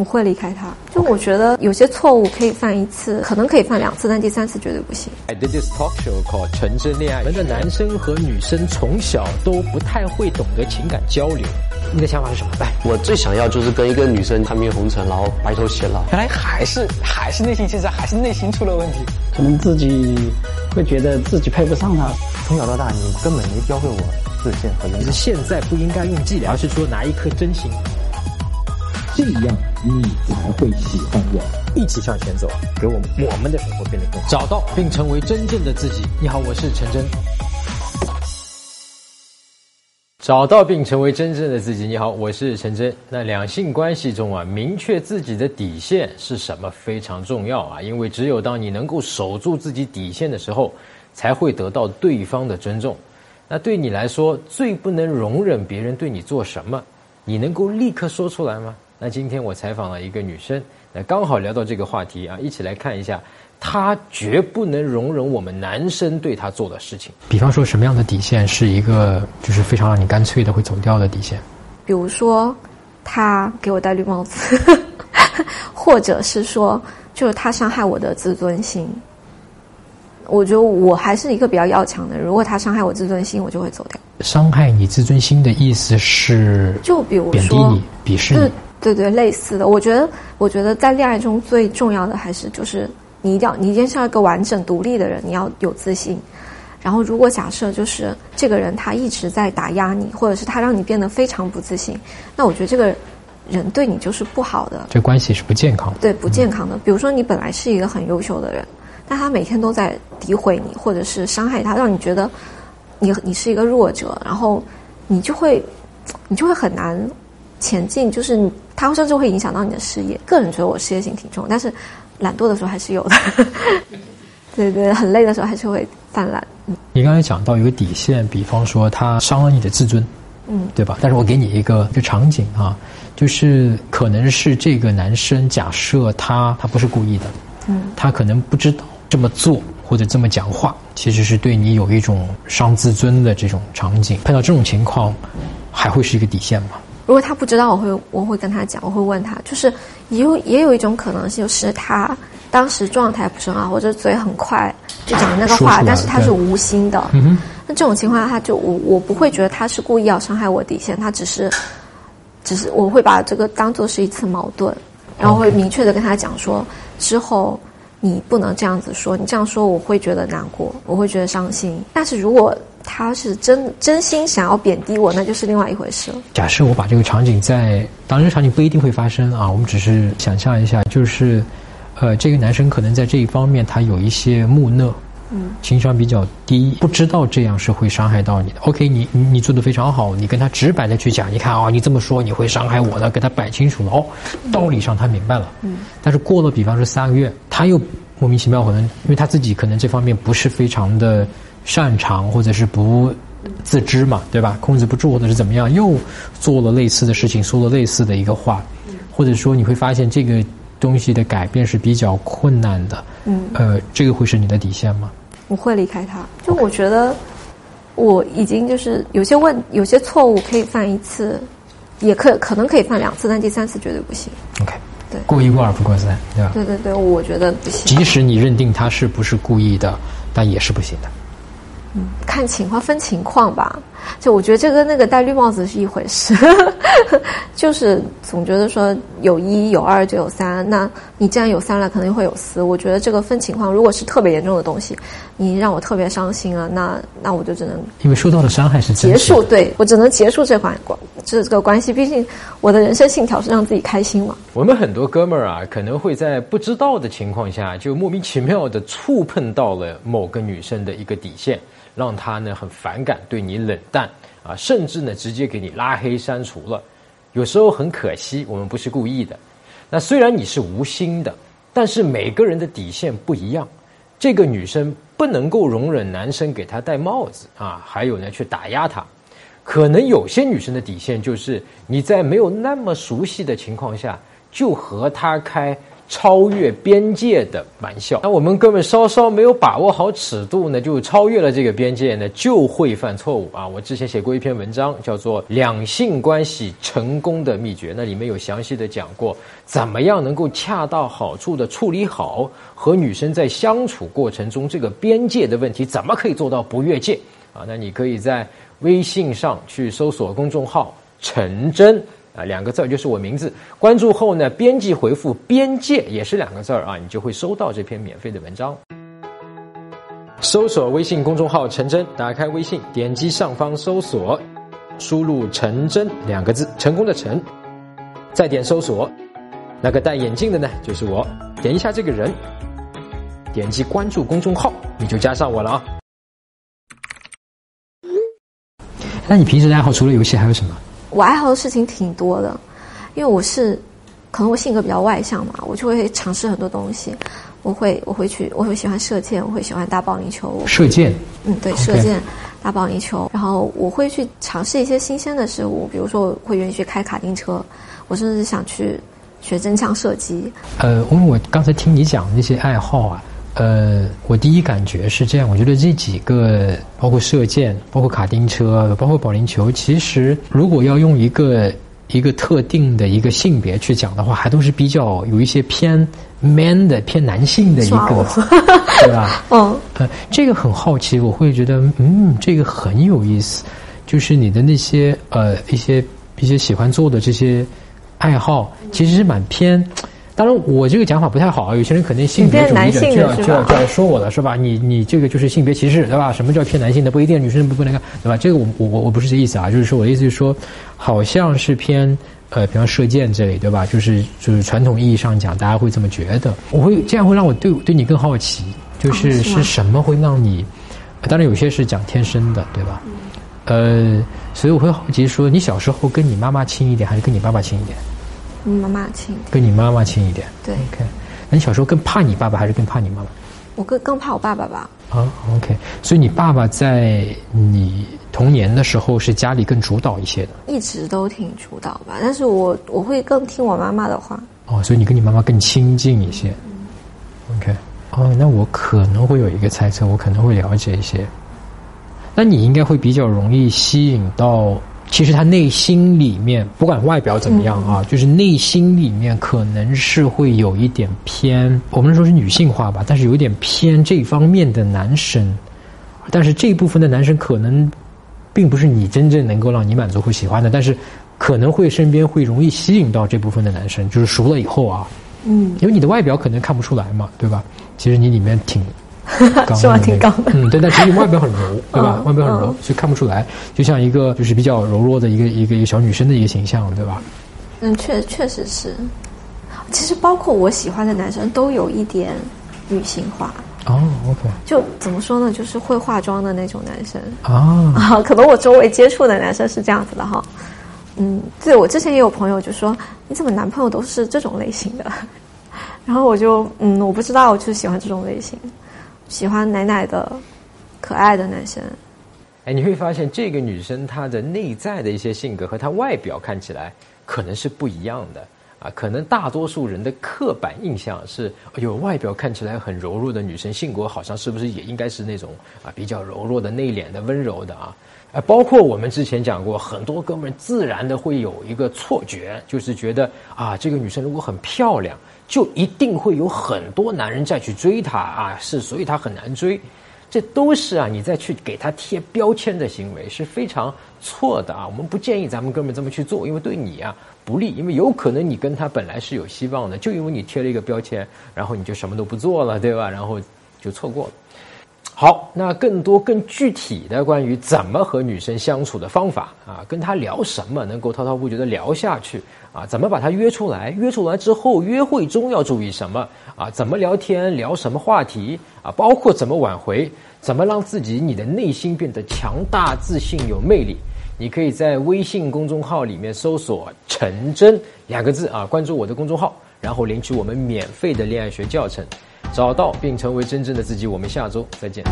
我会离开他。就我觉得有些错误可以犯一次，可能可以犯两次，但第三次绝对不行。I did this talk show called《纯真恋爱》。我们的男生和女生从小都不太会懂得情感交流。你的想法是什么？来，我最想要就是跟一个女生看遍红尘，然后白头偕老。原来还是还是内心其实还是内心出了问题。可能自己会觉得自己配不上他。从小到大，你根本没教会我自信和勇是现在不应该用伎俩，而是说拿一颗真心，这样你才会喜欢我。一起向前走，给我们我们的生活变得更好，找到并成为真正的自己。你好，我是陈真。找到并成为真正的自己。你好，我是陈真。那两性关系中啊，明确自己的底线是什么非常重要啊，因为只有当你能够守住自己底线的时候，才会得到对方的尊重。那对你来说，最不能容忍别人对你做什么，你能够立刻说出来吗？那今天我采访了一个女生，那刚好聊到这个话题啊，一起来看一下。她绝不能容忍我们男生对她做的事情。比方说，什么样的底线是一个就是非常让你干脆的会走掉的底线？比如说，他给我戴绿帽子，或者是说，就是他伤害我的自尊心。我觉得我还是一个比较要强的人，如果他伤害我自尊心，我就会走掉。伤害你自尊心的意思是，就比如说贬低你、鄙视你。对对，类似的。我觉得，我觉得在恋爱中最重要的还是就是。你一定要，你一定是要一个完整独立的人，你要有自信。然后，如果假设就是这个人他一直在打压你，或者是他让你变得非常不自信，那我觉得这个人对你就是不好的，这关系是不健康的。对，不健康的。嗯、比如说，你本来是一个很优秀的人，但他每天都在诋毁你，或者是伤害他，让你觉得你你是一个弱者，然后你就会你就会很难前进，就是你他甚至会影响到你的事业。个人觉得我事业心挺重，但是。懒惰的时候还是有的，对对，很累的时候还是会犯懒。嗯、你刚才讲到一个底线，比方说他伤了你的自尊，嗯，对吧？但是我给你一个一个场景啊，就是可能是这个男生假设他他不是故意的，嗯，他可能不知道这么做或者这么讲话，其实是对你有一种伤自尊的这种场景。碰到这种情况，还会是一个底线吗？如果他不知道，我会我会跟他讲，我会问他，就是也有也有一种可能性，就是他当时状态不是很好，或者嘴很快就讲那个话，但是他是无心的。嗯、那这种情况下，他就我我不会觉得他是故意要伤害我底线，他只是只是我会把这个当做是一次矛盾，然后会明确的跟他讲说，之后你不能这样子说，你这样说我会觉得难过，我会觉得伤心。但是如果他是真真心想要贬低我，那就是另外一回事了。假设我把这个场景在，当然场景不一定会发生啊，我们只是想象一下，就是，呃，这个男生可能在这一方面他有一些木讷，嗯，情商比较低，不知道这样是会伤害到你的。OK，你你你做的非常好，你跟他直白的去讲，你看啊、哦，你这么说你会伤害我的，给他摆清楚了哦，道理上他明白了，嗯，但是过了比方说三个月，他又莫名其妙可能因为他自己可能这方面不是非常的。擅长或者是不自知嘛，对吧？控制不住或者是怎么样，又做了类似的事情，说了类似的一个话，或者说你会发现这个东西的改变是比较困难的。嗯，呃，这个会是你的底线吗？我会离开他。就我觉得我已经就是有些问有些错误可以犯一次，也可可能可以犯两次，但第三次绝对不行。OK，对，过一过二不过三，对吧？对对对，我觉得不行。即使你认定他是不是故意的，但也是不行的。嗯，看情况分情况吧。就我觉得这跟那个戴绿帽子是一回事，就是总觉得说有一有二就有三，那你既然有三了，肯定会有四。我觉得这个分情况，如果是特别严重的东西，你让我特别伤心啊，那那我就只能因为受到的伤害是结束，对我只能结束这款关这这个关系。毕竟我的人生信条是让自己开心嘛。我们很多哥们儿啊，可能会在不知道的情况下，就莫名其妙的触碰到了某个女生的一个底线。让他呢很反感，对你冷淡啊，甚至呢直接给你拉黑删除了。有时候很可惜，我们不是故意的。那虽然你是无心的，但是每个人的底线不一样。这个女生不能够容忍男生给她戴帽子啊，还有呢去打压她。可能有些女生的底线就是你在没有那么熟悉的情况下就和她开超越边界的玩笑。那我们根本稍稍没有把握好尺度呢，就超越了这个边界呢，就会犯错误啊！我之前写过一篇文章，叫做《两性关系成功的秘诀》，那里面有详细的讲过，怎么样能够恰到好处的处理好和女生在相处过程中这个边界的问题，怎么可以做到不越界啊？那你可以在微信上去搜索公众号“陈真”。啊，两个字就是我名字。关注后呢，编辑回复“边界”也是两个字儿啊，你就会收到这篇免费的文章。搜索微信公众号“陈真”，打开微信，点击上方搜索，输入“陈真”两个字，成功的“陈”，再点搜索，那个戴眼镜的呢，就是我。点一下这个人，点击关注公众号，你就加上我了啊。那你平时的爱好除了游戏还有什么？我爱好的事情挺多的，因为我是，可能我性格比较外向嘛，我就会尝试很多东西。我会，我会去，我会喜欢射箭，我会喜欢打保龄球。射箭。嗯，对，射箭、打保龄球，然后我会去尝试一些新鲜的事物，比如说我会愿意去开卡丁车，我甚至想去学真枪射击。呃，因为我刚才听你讲那些爱好啊。呃，我第一感觉是这样，我觉得这几个，包括射箭，包括卡丁车，包括保龄球，其实如果要用一个一个特定的一个性别去讲的话，还都是比较有一些偏 man 的、偏男性的一个，对吧？嗯，呃，这个很好奇，我会觉得，嗯，这个很有意思，就是你的那些呃一些一些喜欢做的这些爱好，其实是蛮偏。当然，我这个讲法不太好啊。有些人肯定性别主义者就要就要就要说我了，是吧？你你这个就是性别歧视，对吧？什么叫偏男性的？不一定，女生不不能干，对吧？这个我我我我不是这意思啊，就是说我的意思是说，好像是偏呃，比方射箭这里，对吧？就是就是传统意义上讲，大家会这么觉得。我会这样会让我对对你更好奇，就是是什么会让你？当然有些是讲天生的，对吧？呃，所以我会好奇说，你小时候跟你妈妈亲一点，还是跟你爸爸亲一点？跟妈妈亲，跟你妈妈亲一点。对，OK。那你小时候更怕你爸爸还是更怕你妈妈？我更更怕我爸爸吧。啊，OK。所以你爸爸在你童年的时候是家里更主导一些的。一直都挺主导吧，但是我我会更听我妈妈的话。哦，所以你跟你妈妈更亲近一些。OK。哦，那我可能会有一个猜测，我可能会了解一些。那你应该会比较容易吸引到。其实他内心里面不管外表怎么样啊，就是内心里面可能是会有一点偏，我们说是女性化吧，但是有一点偏这方面的男生，但是这部分的男生可能并不是你真正能够让你满足或喜欢的，但是可能会身边会容易吸引到这部分的男生，就是熟了以后啊，嗯，因为你的外表可能看不出来嘛，对吧？其实你里面挺。是吧？挺高的。嗯，对，但其实外表很柔，对吧？外表很柔，所以看不出来，就像一个就是比较柔弱的一个一个一个小女生的一个形象，对吧？嗯，确确实是。其实包括我喜欢的男生都有一点女性化。哦，OK。就怎么说呢？就是会化妆的那种男生。啊 啊，可能我周围接触的男生是这样子的哈。嗯，对我之前也有朋友就说：“你怎么男朋友都是这种类型的？”然后我就嗯，我不知道，我就喜欢这种类型。喜欢奶奶的、可爱的男生。哎，你会发现这个女生她的内在的一些性格和她外表看起来可能是不一样的啊。可能大多数人的刻板印象是，有外表看起来很柔弱的女生，性格好像是不是也应该是那种啊比较柔弱的、内敛的、温柔的啊？啊，包括我们之前讲过，很多哥们自然的会有一个错觉，就是觉得啊，这个女生如果很漂亮。就一定会有很多男人再去追她啊，是所以她很难追，这都是啊你再去给他贴标签的行为是非常错的啊。我们不建议咱们哥们这么去做，因为对你啊不利，因为有可能你跟他本来是有希望的，就因为你贴了一个标签，然后你就什么都不做了，对吧？然后就错过了。好，那更多更具体的关于怎么和女生相处的方法啊，跟她聊什么能够滔滔不绝的聊下去啊？怎么把她约出来？约出来之后，约会中要注意什么啊？怎么聊天？聊什么话题啊？包括怎么挽回？怎么让自己你的内心变得强大、自信、有魅力？你可以在微信公众号里面搜索“陈真”两个字啊，关注我的公众号，然后领取我们免费的恋爱学教程。找到并成为真正的自己。我们下周再见。